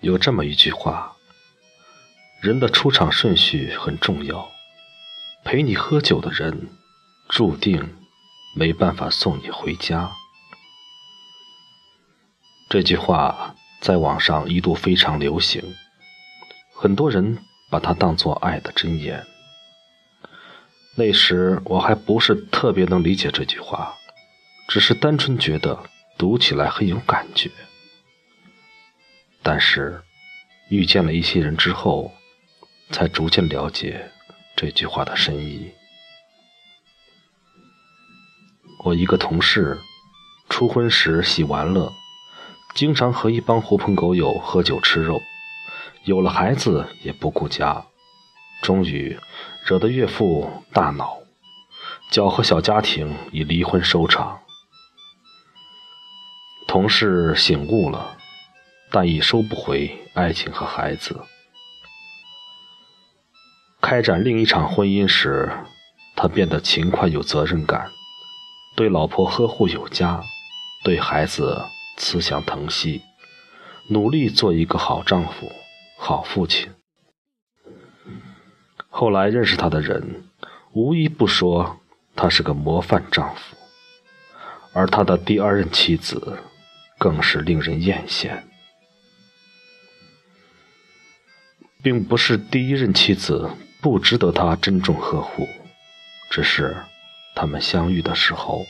有这么一句话：人的出场顺序很重要。陪你喝酒的人，注定没办法送你回家。这句话在网上一度非常流行，很多人把它当作爱的箴言。那时我还不是特别能理解这句话，只是单纯觉得读起来很有感觉。但是，遇见了一些人之后，才逐渐了解这句话的深意。我一个同事，初婚时喜玩乐，经常和一帮狐朋狗友喝酒吃肉，有了孩子也不顾家，终于惹得岳父大恼，搅和小家庭以离婚收场。同事醒悟了。但已收不回爱情和孩子。开展另一场婚姻时，他变得勤快有责任感，对老婆呵护有加，对孩子慈祥疼惜，努力做一个好丈夫、好父亲。后来认识他的人，无一不说他是个模范丈夫，而他的第二任妻子，更是令人艳羡。并不是第一任妻子不值得他珍重呵护，只是他们相遇的时候，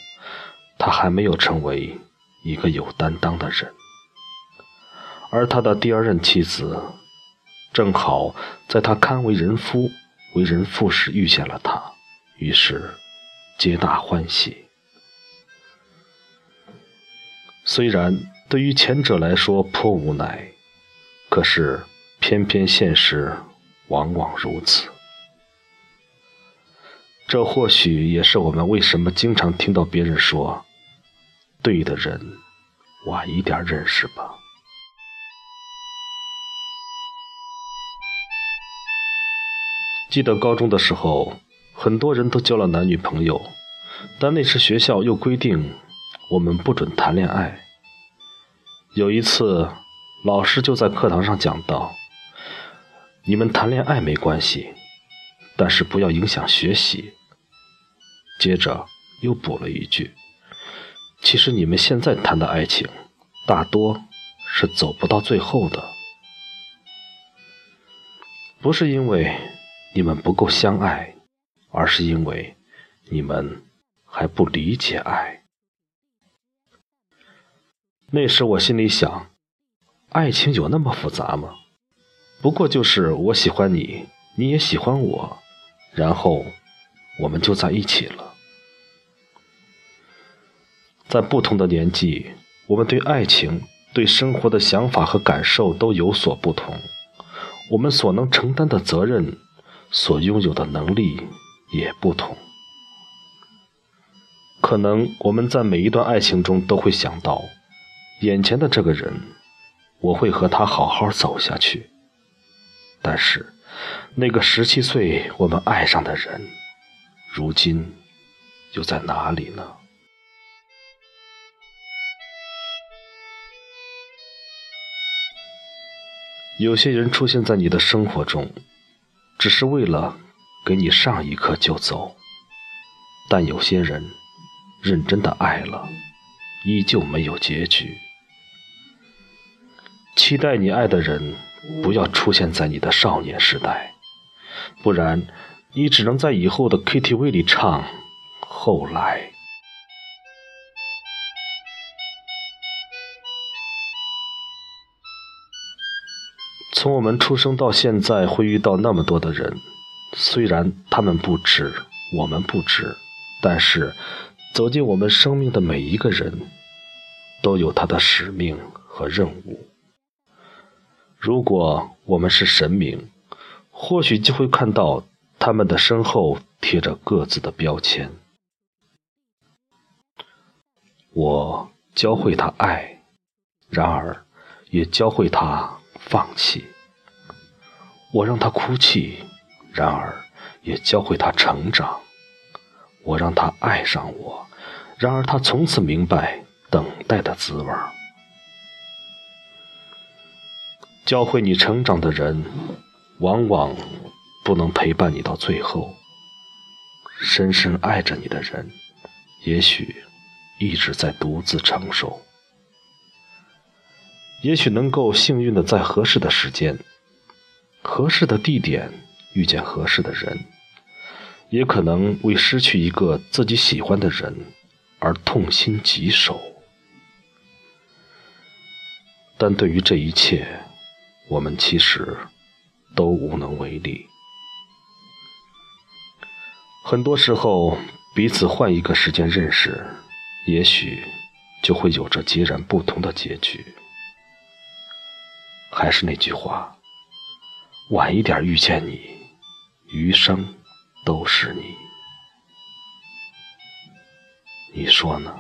他还没有成为一个有担当的人，而他的第二任妻子正好在他堪为人夫、为人父时遇见了他，于是皆大欢喜。虽然对于前者来说颇无奈，可是。偏偏现实往往如此，这或许也是我们为什么经常听到别人说：“对的人，晚一点认识吧。”记得高中的时候，很多人都交了男女朋友，但那时学校又规定我们不准谈恋爱。有一次，老师就在课堂上讲到。你们谈恋爱没关系，但是不要影响学习。接着又补了一句：“其实你们现在谈的爱情，大多是走不到最后的，不是因为你们不够相爱，而是因为你们还不理解爱。”那时我心里想：爱情有那么复杂吗？不过就是我喜欢你，你也喜欢我，然后我们就在一起了。在不同的年纪，我们对爱情、对生活的想法和感受都有所不同，我们所能承担的责任、所拥有的能力也不同。可能我们在每一段爱情中都会想到，眼前的这个人，我会和他好好走下去。但是，那个十七岁我们爱上的人，如今又在哪里呢？有些人出现在你的生活中，只是为了给你上一课就走；但有些人认真的爱了，依旧没有结局。期待你爱的人。不要出现在你的少年时代，不然你只能在以后的 KTV 里唱。后来，从我们出生到现在，会遇到那么多的人，虽然他们不知，我们不知，但是走进我们生命的每一个人，都有他的使命和任务。如果我们是神明，或许就会看到他们的身后贴着各自的标签。我教会他爱，然而也教会他放弃；我让他哭泣，然而也教会他成长；我让他爱上我，然而他从此明白等待的滋味儿。教会你成长的人，往往不能陪伴你到最后；深深爱着你的人，也许一直在独自承受。也许能够幸运的在合适的时间、合适的地点遇见合适的人，也可能为失去一个自己喜欢的人而痛心疾首。但对于这一切，我们其实都无能为力。很多时候，彼此换一个时间认识，也许就会有着截然不同的结局。还是那句话，晚一点遇见你，余生都是你。你说呢？